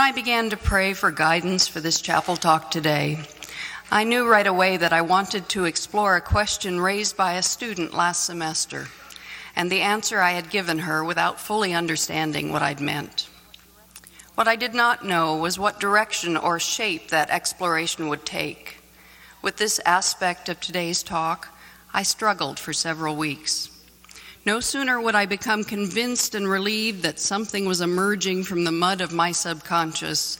I began to pray for guidance for this chapel talk today, I knew right away that I wanted to explore a question raised by a student last semester, and the answer I had given her without fully understanding what I'd meant. What I did not know was what direction or shape that exploration would take. With this aspect of today's talk, I struggled for several weeks. No sooner would I become convinced and relieved that something was emerging from the mud of my subconscious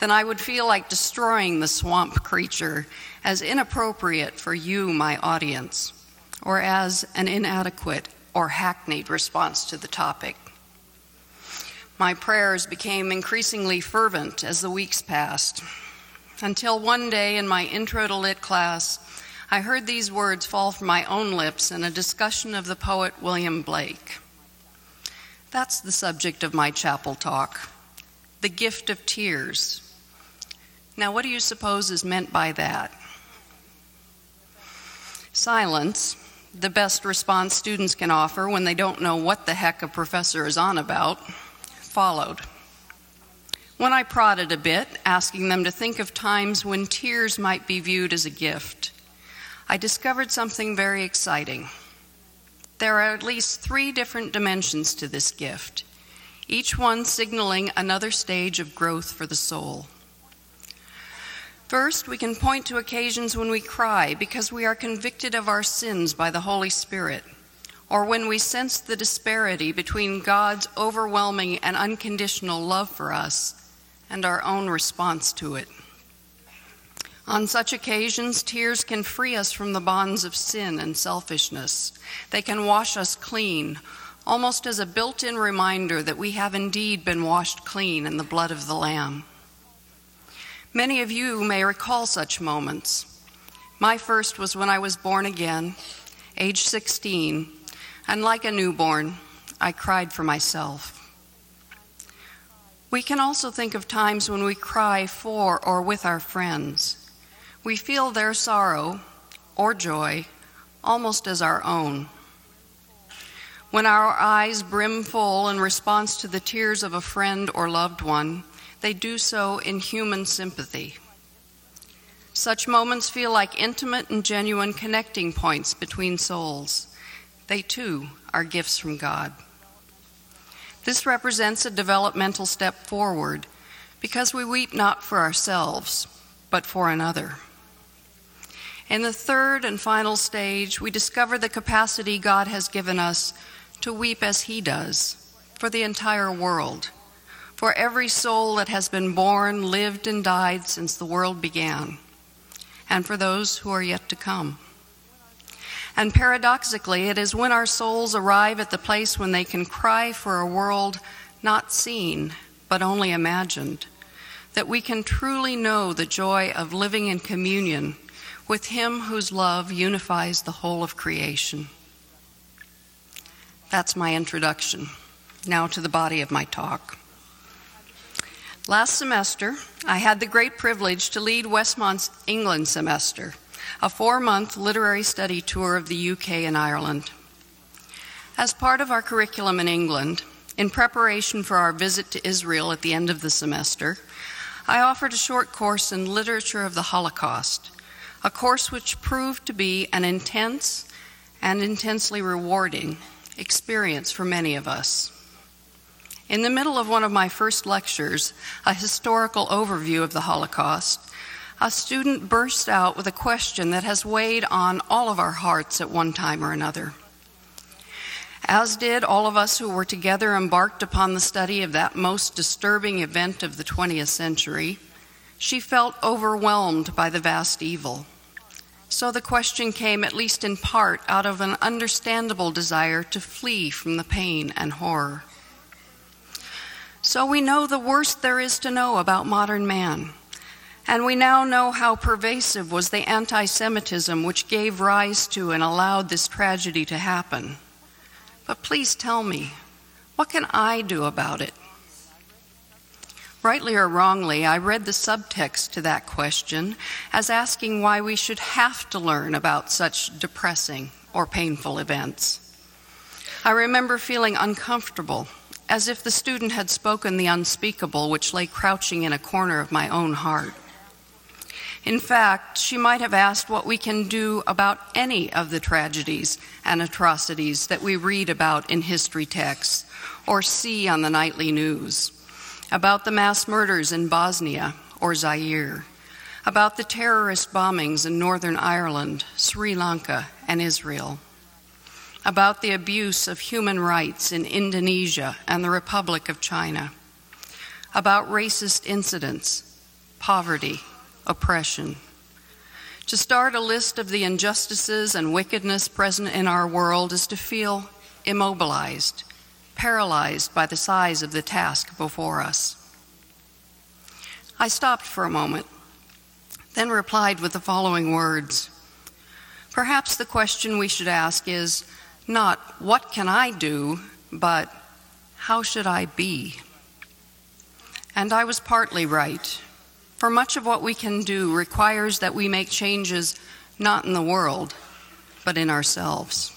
than I would feel like destroying the swamp creature as inappropriate for you, my audience, or as an inadequate or hackneyed response to the topic. My prayers became increasingly fervent as the weeks passed, until one day in my intro to lit class, I heard these words fall from my own lips in a discussion of the poet William Blake. That's the subject of my chapel talk the gift of tears. Now, what do you suppose is meant by that? Silence, the best response students can offer when they don't know what the heck a professor is on about, followed. When I prodded a bit, asking them to think of times when tears might be viewed as a gift, I discovered something very exciting. There are at least three different dimensions to this gift, each one signaling another stage of growth for the soul. First, we can point to occasions when we cry because we are convicted of our sins by the Holy Spirit, or when we sense the disparity between God's overwhelming and unconditional love for us and our own response to it. On such occasions, tears can free us from the bonds of sin and selfishness. They can wash us clean, almost as a built in reminder that we have indeed been washed clean in the blood of the Lamb. Many of you may recall such moments. My first was when I was born again, age 16, and like a newborn, I cried for myself. We can also think of times when we cry for or with our friends. We feel their sorrow or joy almost as our own. When our eyes brim full in response to the tears of a friend or loved one, they do so in human sympathy. Such moments feel like intimate and genuine connecting points between souls. They too are gifts from God. This represents a developmental step forward because we weep not for ourselves, but for another. In the third and final stage, we discover the capacity God has given us to weep as He does for the entire world, for every soul that has been born, lived, and died since the world began, and for those who are yet to come. And paradoxically, it is when our souls arrive at the place when they can cry for a world not seen, but only imagined, that we can truly know the joy of living in communion with Him whose love unifies the whole of creation. That's my introduction. Now to the body of my talk. Last semester, I had the great privilege to lead Westmont's England semester, a four month literary study tour of the UK and Ireland. As part of our curriculum in England, in preparation for our visit to Israel at the end of the semester, I offered a short course in literature of the Holocaust a course which proved to be an intense and intensely rewarding experience for many of us. In the middle of one of my first lectures, a historical overview of the Holocaust, a student burst out with a question that has weighed on all of our hearts at one time or another. As did all of us who were together embarked upon the study of that most disturbing event of the 20th century, she felt overwhelmed by the vast evil. So the question came, at least in part, out of an understandable desire to flee from the pain and horror. So we know the worst there is to know about modern man. And we now know how pervasive was the anti Semitism which gave rise to and allowed this tragedy to happen. But please tell me, what can I do about it? Rightly or wrongly, I read the subtext to that question as asking why we should have to learn about such depressing or painful events. I remember feeling uncomfortable as if the student had spoken the unspeakable which lay crouching in a corner of my own heart. In fact, she might have asked what we can do about any of the tragedies and atrocities that we read about in history texts or see on the nightly news, about the mass murders in Bosnia or Zaire, about the terrorist bombings in Northern Ireland, Sri Lanka, and Israel, about the abuse of human rights in Indonesia and the Republic of China, about racist incidents, poverty, oppression. To start a list of the injustices and wickedness present in our world is to feel immobilized, paralyzed by the size of the task before us. I stopped for a moment, then replied with the following words Perhaps the question we should ask is not, What can I do? but, How should I be? And I was partly right. For much of what we can do requires that we make changes not in the world, but in ourselves.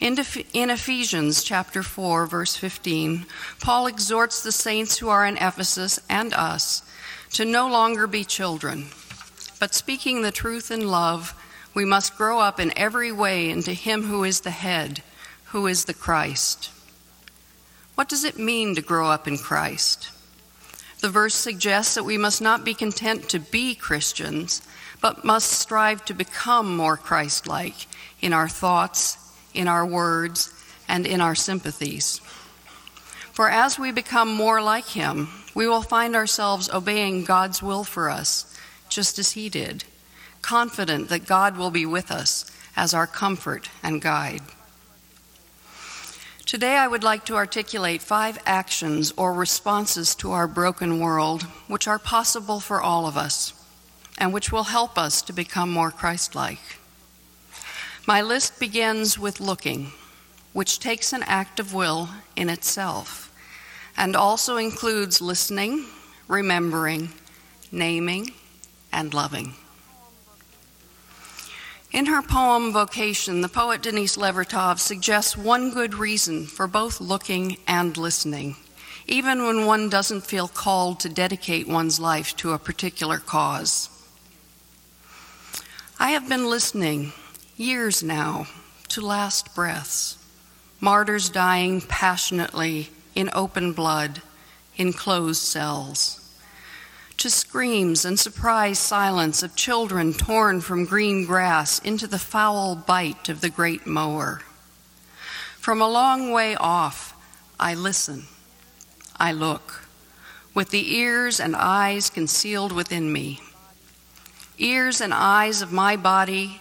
In, Ephesians chapter 4, verse 15, Paul exhorts the saints who are in Ephesus and us to no longer be children, but speaking the truth in love, we must grow up in every way into Him who is the head, who is the Christ. What does it mean to grow up in Christ? The verse suggests that we must not be content to be Christians, but must strive to become more Christ like in our thoughts, in our words, and in our sympathies. For as we become more like Him, we will find ourselves obeying God's will for us, just as He did, confident that God will be with us as our comfort and guide. Today, I would like to articulate five actions or responses to our broken world which are possible for all of us and which will help us to become more Christ like. My list begins with looking, which takes an act of will in itself and also includes listening, remembering, naming, and loving. In her poem Vocation, the poet Denise Levertov suggests one good reason for both looking and listening, even when one doesn't feel called to dedicate one's life to a particular cause. I have been listening years now to last breaths, martyrs dying passionately in open blood in closed cells to screams and surprised silence of children torn from green grass into the foul bite of the great mower. From a long way off, I listen, I look, with the ears and eyes concealed within me. Ears and eyes of my body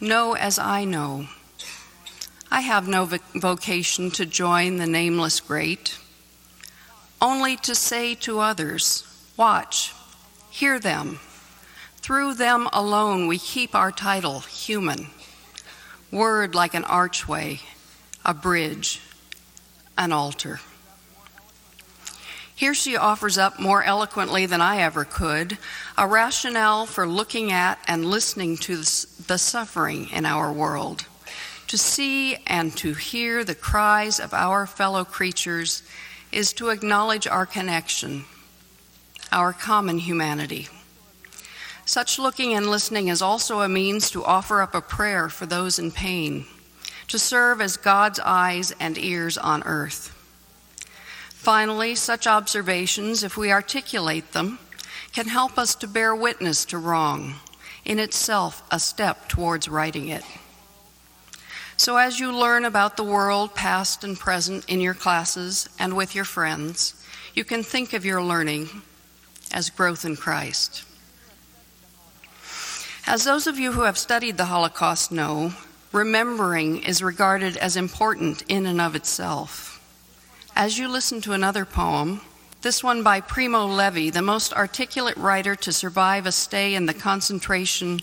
know as I know. I have no vocation to join the nameless great, only to say to others, Watch, hear them. Through them alone, we keep our title human. Word like an archway, a bridge, an altar. Here she offers up more eloquently than I ever could a rationale for looking at and listening to the suffering in our world, to see and to hear the cries of our fellow creatures is to acknowledge our connection our common humanity. Such looking and listening is also a means to offer up a prayer for those in pain, to serve as God's eyes and ears on earth. Finally, such observations, if we articulate them, can help us to bear witness to wrong, in itself a step towards writing it. So, as you learn about the world, past and present, in your classes and with your friends, you can think of your learning as growth in Christ. As those of you who have studied the Holocaust know, remembering is regarded as important in and of itself. As you listen to another poem, this one by Primo Levi, the most articulate writer to survive a stay in the concentration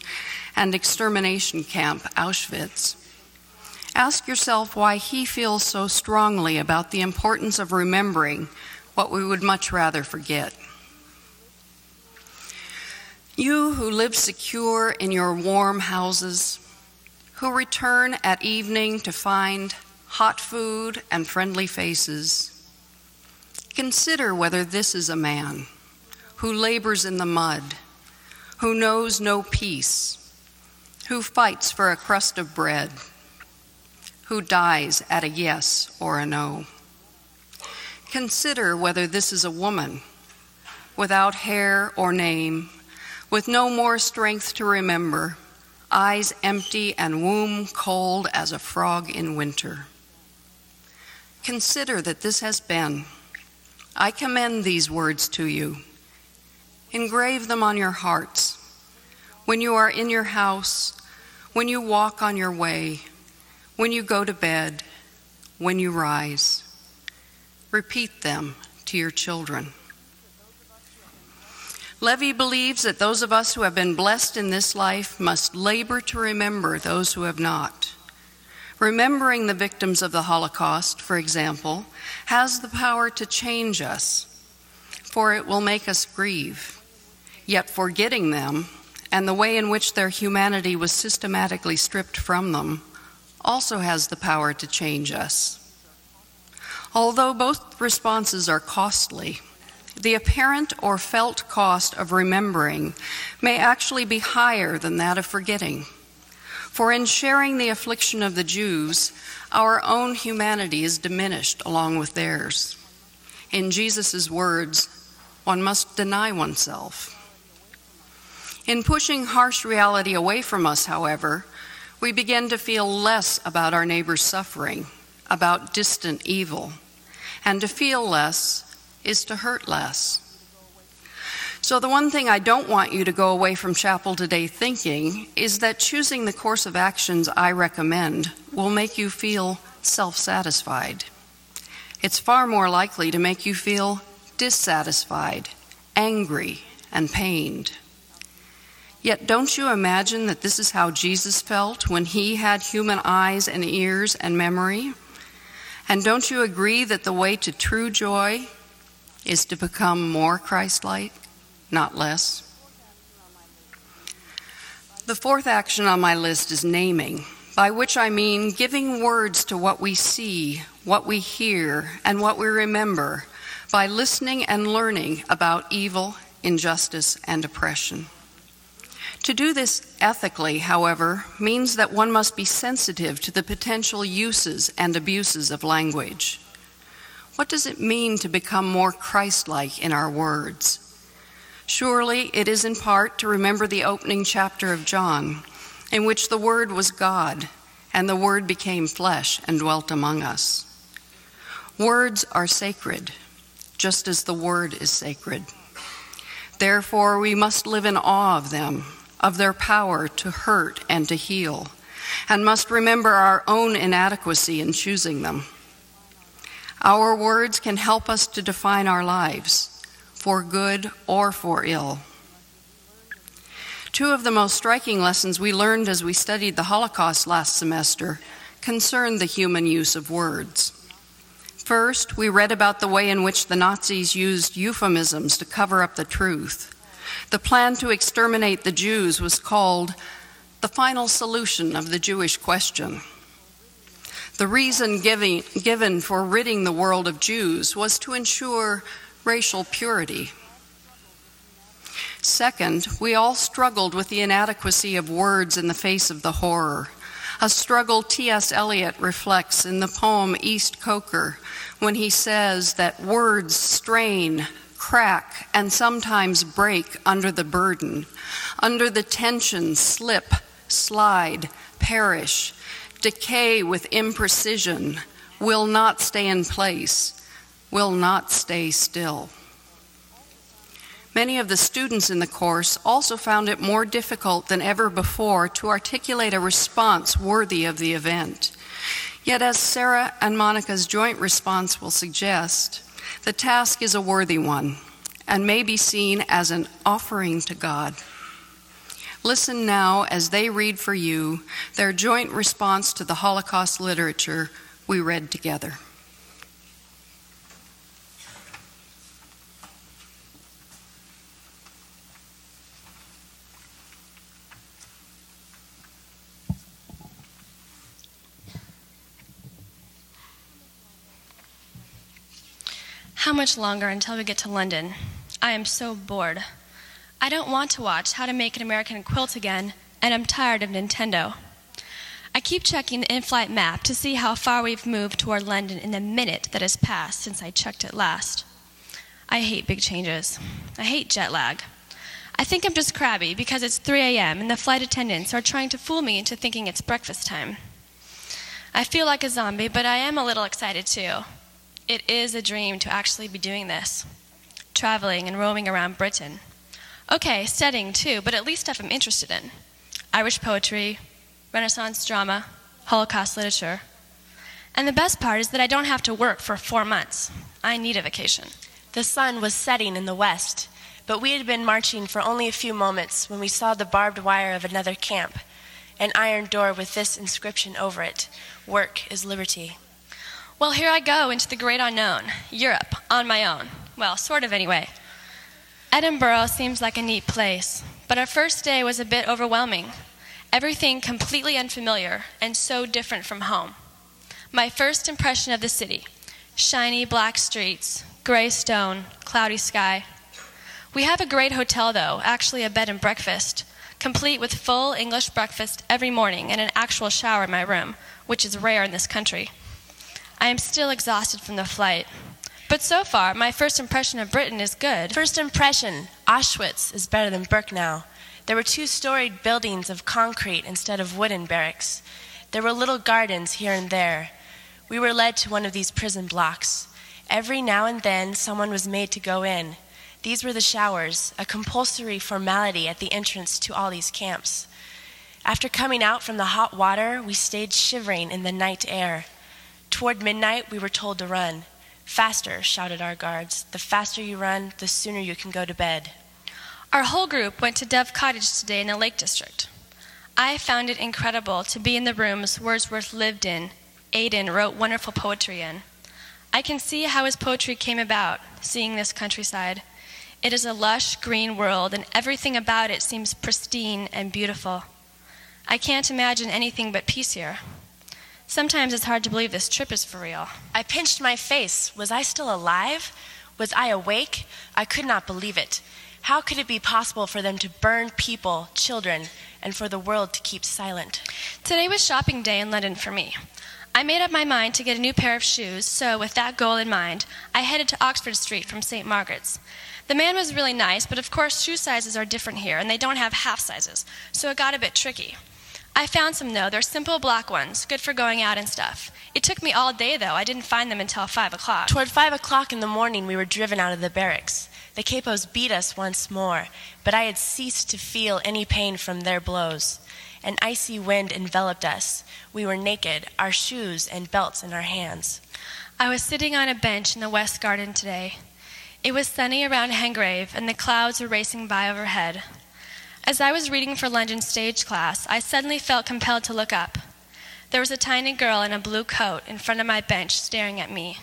and extermination camp, Auschwitz, ask yourself why he feels so strongly about the importance of remembering what we would much rather forget. You who live secure in your warm houses, who return at evening to find hot food, and friendly faces. Consider whether this is a man who labors in the mud, who knows no peace, who fights for a crust of bread, who dies at a yes or a no. Consider whether this is a woman without hair or name, with no more strength to remember, eyes empty and womb cold as a frog in winter. Consider that this has been. I commend these words to you. Engrave them on your hearts. When you are in your house, when you walk on your way, when you go to bed, when you rise. Repeat them to your children. Levi believes that those of us who have been blessed in this life must labor to remember those who have not. Remembering the victims of the Holocaust, for example, has the power to change us, for it will make us grieve. Yet forgetting them and the way in which their humanity was systematically stripped from them also has the power to change us. Although both responses are costly, the apparent or felt cost of remembering may actually be higher than that of forgetting. For in sharing the affliction of the Jews, our own humanity is diminished along with theirs. In Jesus' words, one must deny oneself. In pushing harsh reality away from us, however, we begin to feel less about our neighbor's suffering, about distant evil. And to feel less is to hurt less. So, the one thing I don't want you to go away from chapel today thinking is that choosing the course of actions I recommend will make you feel self satisfied. It's far more likely to make you feel dissatisfied, angry, and pained. Yet, don't you imagine that this is how Jesus felt when he had human eyes and ears and memory? And don't you agree that the way to true joy is to become more Christ like? Not less. The fourth action on my list is naming, by which I mean giving words to what we see, what we hear, and what we remember by listening and learning about evil, injustice, and oppression. To do this ethically, however, means that one must be sensitive to the potential uses and abuses of language. What does it mean to become more Christ like in our words? Surely it is in part to remember the opening chapter of John, in which the Word was God, and the Word became flesh and dwelt among us. Words are sacred, just as the Word is sacred. Therefore, we must live in awe of them, of their power to hurt and to heal, and must remember our own inadequacy in choosing them. Our words can help us to define our lives for good or for ill. Two of the most striking lessons we learned as we studied the Holocaust last semester concerned the human use of words. First, we read about the way in which the Nazis used euphemisms to cover up the truth. The plan to exterminate the Jews was called the final solution of the Jewish question. The reason given, given for ridding the world of Jews was to ensure racial purity. Second, we all struggled with the inadequacy of words in the face of the horror, a struggle T.S. Eliot reflects in the poem East Coker when he says that words strain, crack, and sometimes break under the burden, under the tension, slip, slide, perish, decay with imprecision, will not stay in place will not stay still. Many of the students in the course also found it more difficult than ever before to articulate a response worthy of the event. Yet, as Sarah and Monica's joint response will suggest, the task is a worthy one and may be seen as an offering to God. Listen now as they read for you their joint response to the Holocaust literature we read together. How much longer until we get to London? I am so bored. I don't want to watch How to Make an American Quilt again, and I'm tired of Nintendo. I keep checking the in flight map to see how far we've moved toward London in the minute that has passed since I checked it last. I hate big changes. I hate jet lag. I think I'm just crabby because it's 3 a.m. and the flight attendants are trying to fool me into thinking it's breakfast time. I feel like a zombie, but I am a little excited too. It is a dream to actually be doing this traveling and roaming around Britain. Okay, studying too, but at least stuff I'm interested in Irish poetry, Renaissance drama, Holocaust literature. And the best part is that I don't have to work for four months. I need a vacation. The sun was setting in the west, but we had been marching for only a few moments when we saw the barbed wire of another camp, an iron door with this inscription over it Work is liberty. Well, here I go into the great unknown, Europe, on my own. Well, sort of anyway. Edinburgh seems like a neat place, but our first day was a bit overwhelming. Everything completely unfamiliar and so different from home. My first impression of the city shiny black streets, gray stone, cloudy sky. We have a great hotel, though, actually a bed and breakfast, complete with full English breakfast every morning and an actual shower in my room, which is rare in this country. I am still exhausted from the flight. But so far, my first impression of Britain is good. First impression Auschwitz is better than Birkenau. There were two storied buildings of concrete instead of wooden barracks. There were little gardens here and there. We were led to one of these prison blocks. Every now and then, someone was made to go in. These were the showers, a compulsory formality at the entrance to all these camps. After coming out from the hot water, we stayed shivering in the night air. Toward midnight, we were told to run. Faster, shouted our guards. The faster you run, the sooner you can go to bed. Our whole group went to Dove Cottage today in the Lake District. I found it incredible to be in the rooms Wordsworth lived in, Aidan wrote wonderful poetry in. I can see how his poetry came about, seeing this countryside. It is a lush green world, and everything about it seems pristine and beautiful. I can't imagine anything but peace here. Sometimes it's hard to believe this trip is for real. I pinched my face. Was I still alive? Was I awake? I could not believe it. How could it be possible for them to burn people, children, and for the world to keep silent? Today was shopping day in London for me. I made up my mind to get a new pair of shoes, so with that goal in mind, I headed to Oxford Street from St. Margaret's. The man was really nice, but of course, shoe sizes are different here, and they don't have half sizes, so it got a bit tricky. I found some though. They're simple black ones, good for going out and stuff. It took me all day though. I didn't find them until five o'clock. Toward five o'clock in the morning, we were driven out of the barracks. The capos beat us once more, but I had ceased to feel any pain from their blows. An icy wind enveloped us. We were naked, our shoes and belts in our hands. I was sitting on a bench in the West Garden today. It was sunny around Hengrave, and the clouds were racing by overhead. As I was reading for London stage class, I suddenly felt compelled to look up. There was a tiny girl in a blue coat in front of my bench staring at me.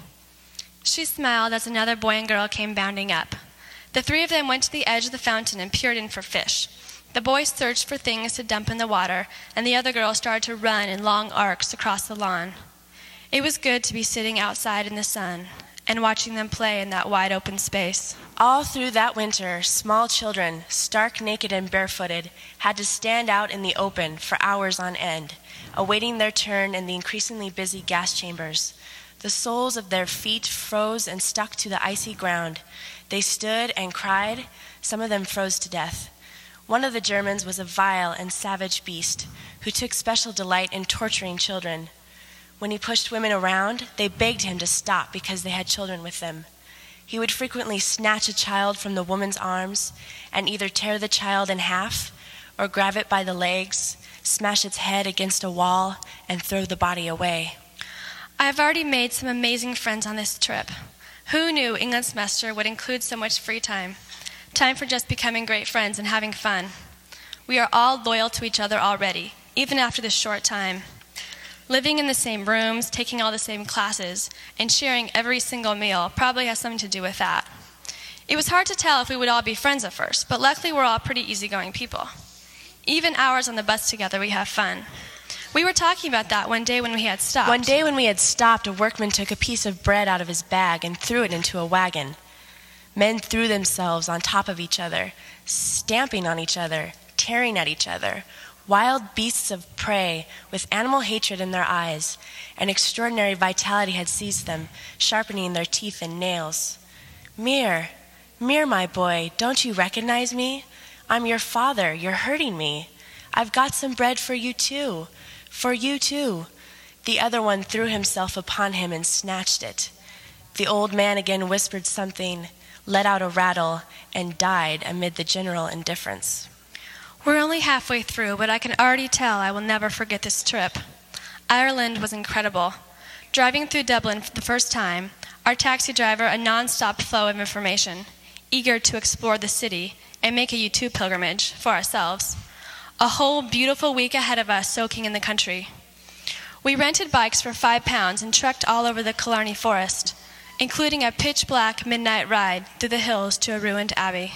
She smiled as another boy and girl came bounding up. The three of them went to the edge of the fountain and peered in for fish. The boy searched for things to dump in the water, and the other girl started to run in long arcs across the lawn. It was good to be sitting outside in the sun and watching them play in that wide open space. All through that winter, small children, stark naked and barefooted, had to stand out in the open for hours on end, awaiting their turn in the increasingly busy gas chambers. The soles of their feet froze and stuck to the icy ground. They stood and cried. Some of them froze to death. One of the Germans was a vile and savage beast who took special delight in torturing children. When he pushed women around, they begged him to stop because they had children with them. He would frequently snatch a child from the woman's arms and either tear the child in half or grab it by the legs, smash its head against a wall, and throw the body away. I've already made some amazing friends on this trip. Who knew England semester would include so much free time? Time for just becoming great friends and having fun. We are all loyal to each other already, even after this short time. Living in the same rooms, taking all the same classes, and sharing every single meal probably has something to do with that. It was hard to tell if we would all be friends at first, but luckily we're all pretty easygoing people. Even hours on the bus together, we have fun. We were talking about that one day when we had stopped. One day when we had stopped, a workman took a piece of bread out of his bag and threw it into a wagon. Men threw themselves on top of each other, stamping on each other, tearing at each other. Wild beasts of prey, with animal hatred in their eyes, and extraordinary vitality had seized them, sharpening their teeth and nails. Meir, Meir, my boy, don't you recognize me? I'm your father. You're hurting me. I've got some bread for you too. For you too. The other one threw himself upon him and snatched it. The old man again whispered something, let out a rattle, and died amid the general indifference. We're only halfway through, but I can already tell I will never forget this trip. Ireland was incredible. Driving through Dublin for the first time, our taxi driver a non-stop flow of information, eager to explore the city and make a U2 pilgrimage for ourselves. A whole beautiful week ahead of us soaking in the country. We rented bikes for five pounds and trekked all over the Killarney forest, including a pitch black midnight ride through the hills to a ruined abbey.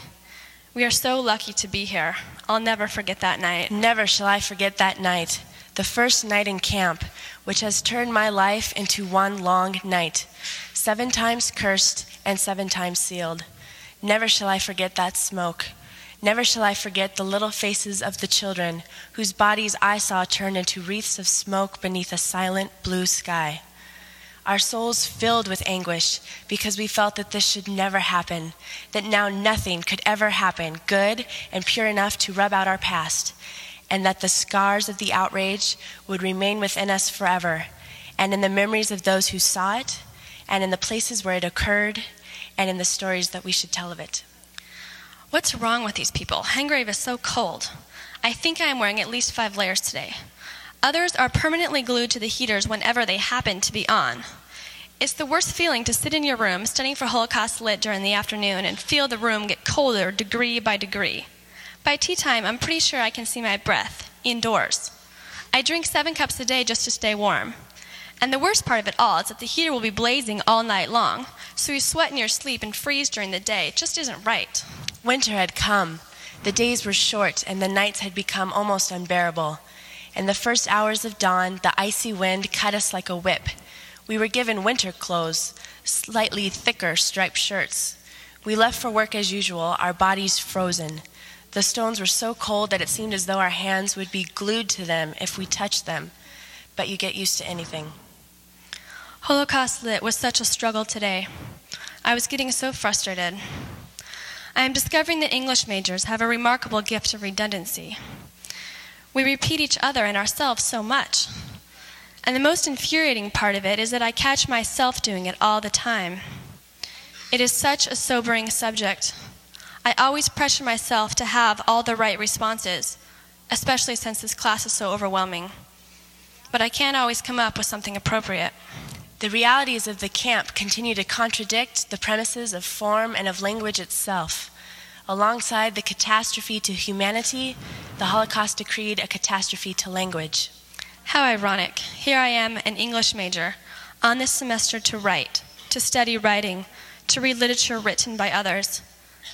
We are so lucky to be here. I'll never forget that night. Never shall I forget that night, the first night in camp, which has turned my life into one long night, seven times cursed and seven times sealed. Never shall I forget that smoke. Never shall I forget the little faces of the children whose bodies I saw turn into wreaths of smoke beneath a silent blue sky. Our souls filled with anguish because we felt that this should never happen, that now nothing could ever happen good and pure enough to rub out our past, and that the scars of the outrage would remain within us forever, and in the memories of those who saw it, and in the places where it occurred, and in the stories that we should tell of it. What's wrong with these people? Hengrave is so cold. I think I am wearing at least five layers today. Others are permanently glued to the heaters whenever they happen to be on. It's the worst feeling to sit in your room studying for Holocaust Lit during the afternoon and feel the room get colder degree by degree. By tea time, I'm pretty sure I can see my breath indoors. I drink seven cups a day just to stay warm. And the worst part of it all is that the heater will be blazing all night long, so you sweat in your sleep and freeze during the day. It just isn't right. Winter had come. The days were short, and the nights had become almost unbearable. In the first hours of dawn, the icy wind cut us like a whip. We were given winter clothes, slightly thicker striped shirts. We left for work as usual, our bodies frozen. The stones were so cold that it seemed as though our hands would be glued to them if we touched them. But you get used to anything. Holocaust Lit was such a struggle today. I was getting so frustrated. I am discovering that English majors have a remarkable gift of redundancy. We repeat each other and ourselves so much. And the most infuriating part of it is that I catch myself doing it all the time. It is such a sobering subject. I always pressure myself to have all the right responses, especially since this class is so overwhelming. But I can't always come up with something appropriate. The realities of the camp continue to contradict the premises of form and of language itself. Alongside the catastrophe to humanity, the Holocaust decreed a catastrophe to language. How ironic. Here I am, an English major, on this semester to write, to study writing, to read literature written by others.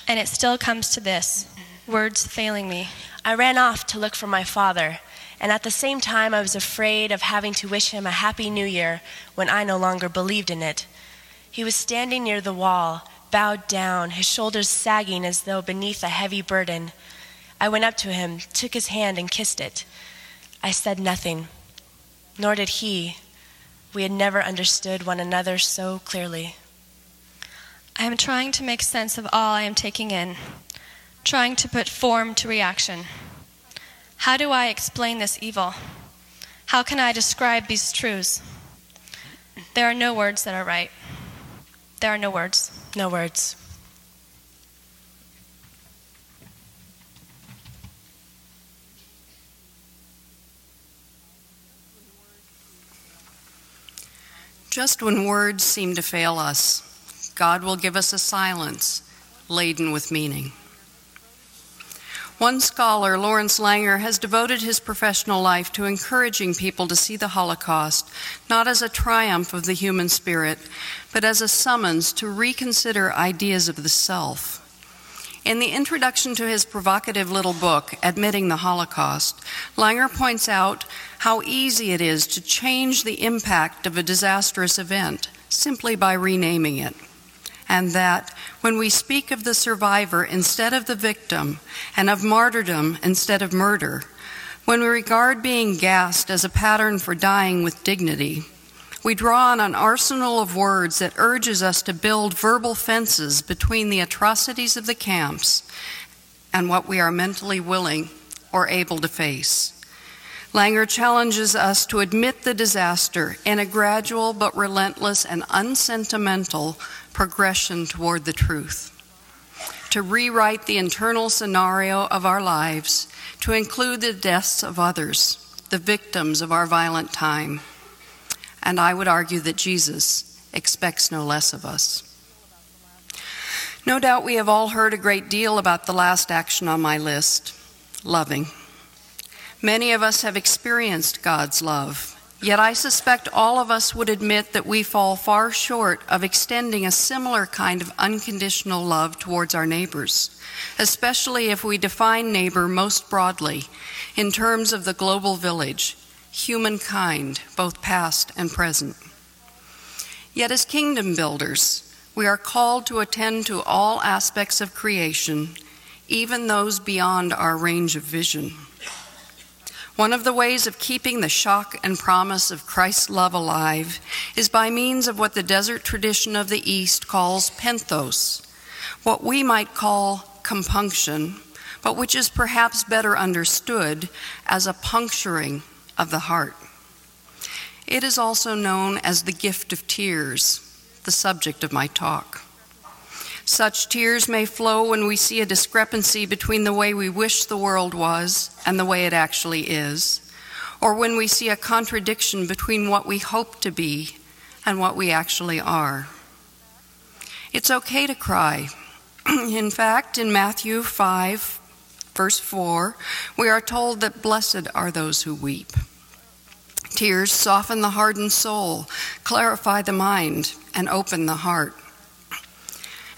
And it still comes to this words failing me. I ran off to look for my father and at the same time, I was afraid of having to wish him a happy new year when I no longer believed in it. He was standing near the wall, bowed down, his shoulders sagging as though beneath a heavy burden. I went up to him, took his hand, and kissed it. I said nothing, nor did he. We had never understood one another so clearly. I am trying to make sense of all I am taking in, trying to put form to reaction. How do I explain this evil? How can I describe these truths? There are no words that are right. There are no words. No words. Just when words seem to fail us, God will give us a silence laden with meaning. One scholar, Lawrence Langer, has devoted his professional life to encouraging people to see the Holocaust not as a triumph of the human spirit, but as a summons to reconsider ideas of the self. In the introduction to his provocative little book, Admitting the Holocaust, Langer points out how easy it is to change the impact of a disastrous event simply by renaming it. And that when we speak of the survivor instead of the victim, and of martyrdom instead of murder, when we regard being gassed as a pattern for dying with dignity, we draw on an arsenal of words that urges us to build verbal fences between the atrocities of the camps and what we are mentally willing or able to face. Langer challenges us to admit the disaster in a gradual but relentless and unsentimental progression toward the truth. To rewrite the internal scenario of our lives, to include the deaths of others, the victims of our violent time. And I would argue that Jesus expects no less of us. No doubt we have all heard a great deal about the last action on my list loving. Many of us have experienced God's love, yet I suspect all of us would admit that we fall far short of extending a similar kind of unconditional love towards our neighbors, especially if we define neighbor most broadly in terms of the global village, humankind, both past and present. Yet, as kingdom builders, we are called to attend to all aspects of creation, even those beyond our range of vision. One of the ways of keeping the shock and promise of Christ's love alive is by means of what the desert tradition of the East calls penthos, what we might call compunction, but which is perhaps better understood as a puncturing of the heart. It is also known as the gift of tears, the subject of my talk. Such tears may flow when we see a discrepancy between the way we wish the world was and the way it actually is, or when we see a contradiction between what we hope to be and what we actually are. It's okay to cry. in fact, in Matthew 5, verse 4, we are told that blessed are those who weep. Tears soften the hardened soul, clarify the mind, and open the heart.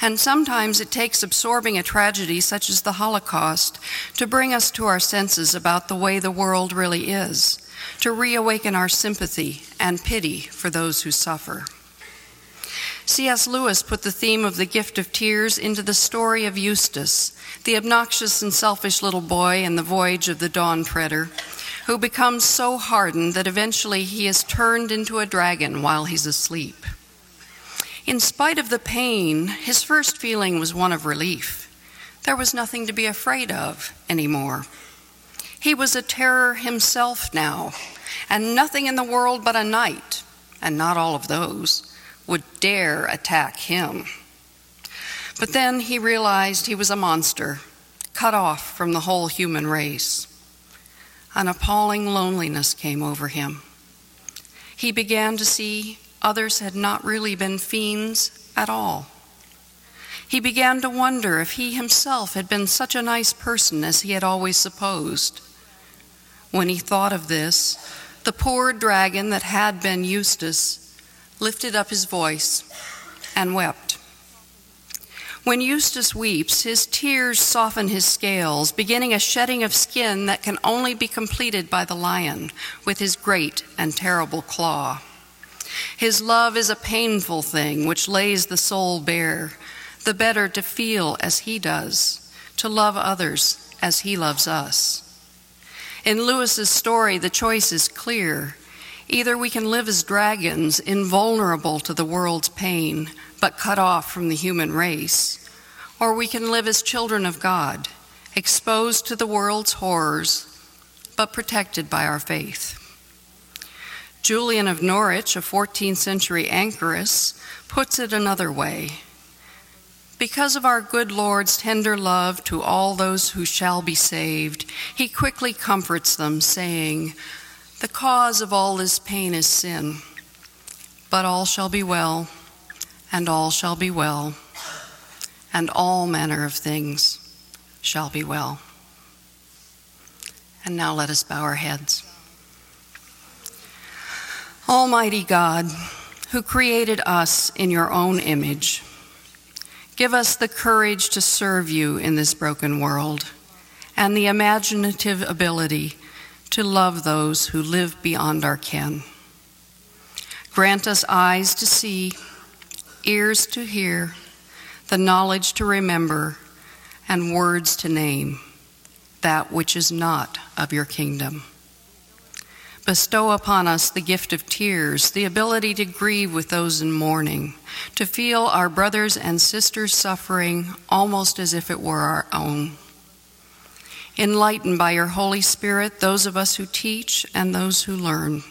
And sometimes it takes absorbing a tragedy such as the Holocaust to bring us to our senses about the way the world really is, to reawaken our sympathy and pity for those who suffer. C.S. Lewis put the theme of the gift of tears into the story of Eustace, the obnoxious and selfish little boy in the voyage of the Dawn Treader, who becomes so hardened that eventually he is turned into a dragon while he's asleep. In spite of the pain, his first feeling was one of relief. There was nothing to be afraid of anymore. He was a terror himself now, and nothing in the world but a knight, and not all of those, would dare attack him. But then he realized he was a monster, cut off from the whole human race. An appalling loneliness came over him. He began to see others had not really been fiends at all. He began to wonder if he himself had been such a nice person as he had always supposed. When he thought of this, the poor dragon that had been Eustace lifted up his voice and wept. When Eustace weeps, his tears soften his scales, beginning a shedding of skin that can only be completed by the lion with his great and terrible claw. His love is a painful thing which lays the soul bare, the better to feel as he does, to love others as he loves us. In Lewis's story, the choice is clear. Either we can live as dragons, invulnerable to the world's pain, but cut off from the human race, or we can live as children of God, exposed to the world's horrors, but protected by our faith. Julian of Norwich, a 14th century anchoress, puts it another way. Because of our good Lord's tender love to all those who shall be saved, he quickly comforts them, saying, The cause of all this pain is sin, but all shall be well, and all shall be well, and all manner of things shall be well. And now let us bow our heads. Almighty God, who created us in your own image, Give us the courage to serve you in this broken world and the imaginative ability to love those who live beyond our ken. Grant us eyes to see, ears to hear, the knowledge to remember, and words to name that which is not of your kingdom. Bestow upon us the gift of tears, the ability to grieve with those in mourning, to feel our brothers and sisters' suffering almost as if it were our own. Enlighten by your Holy Spirit those of us who teach and those who learn,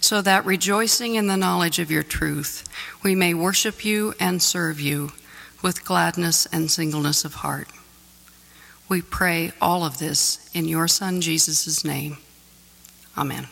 so that rejoicing in the knowledge of your truth, we may worship you and serve you with gladness and singleness of heart. We pray all of this in your Son Jesus' name. Amen.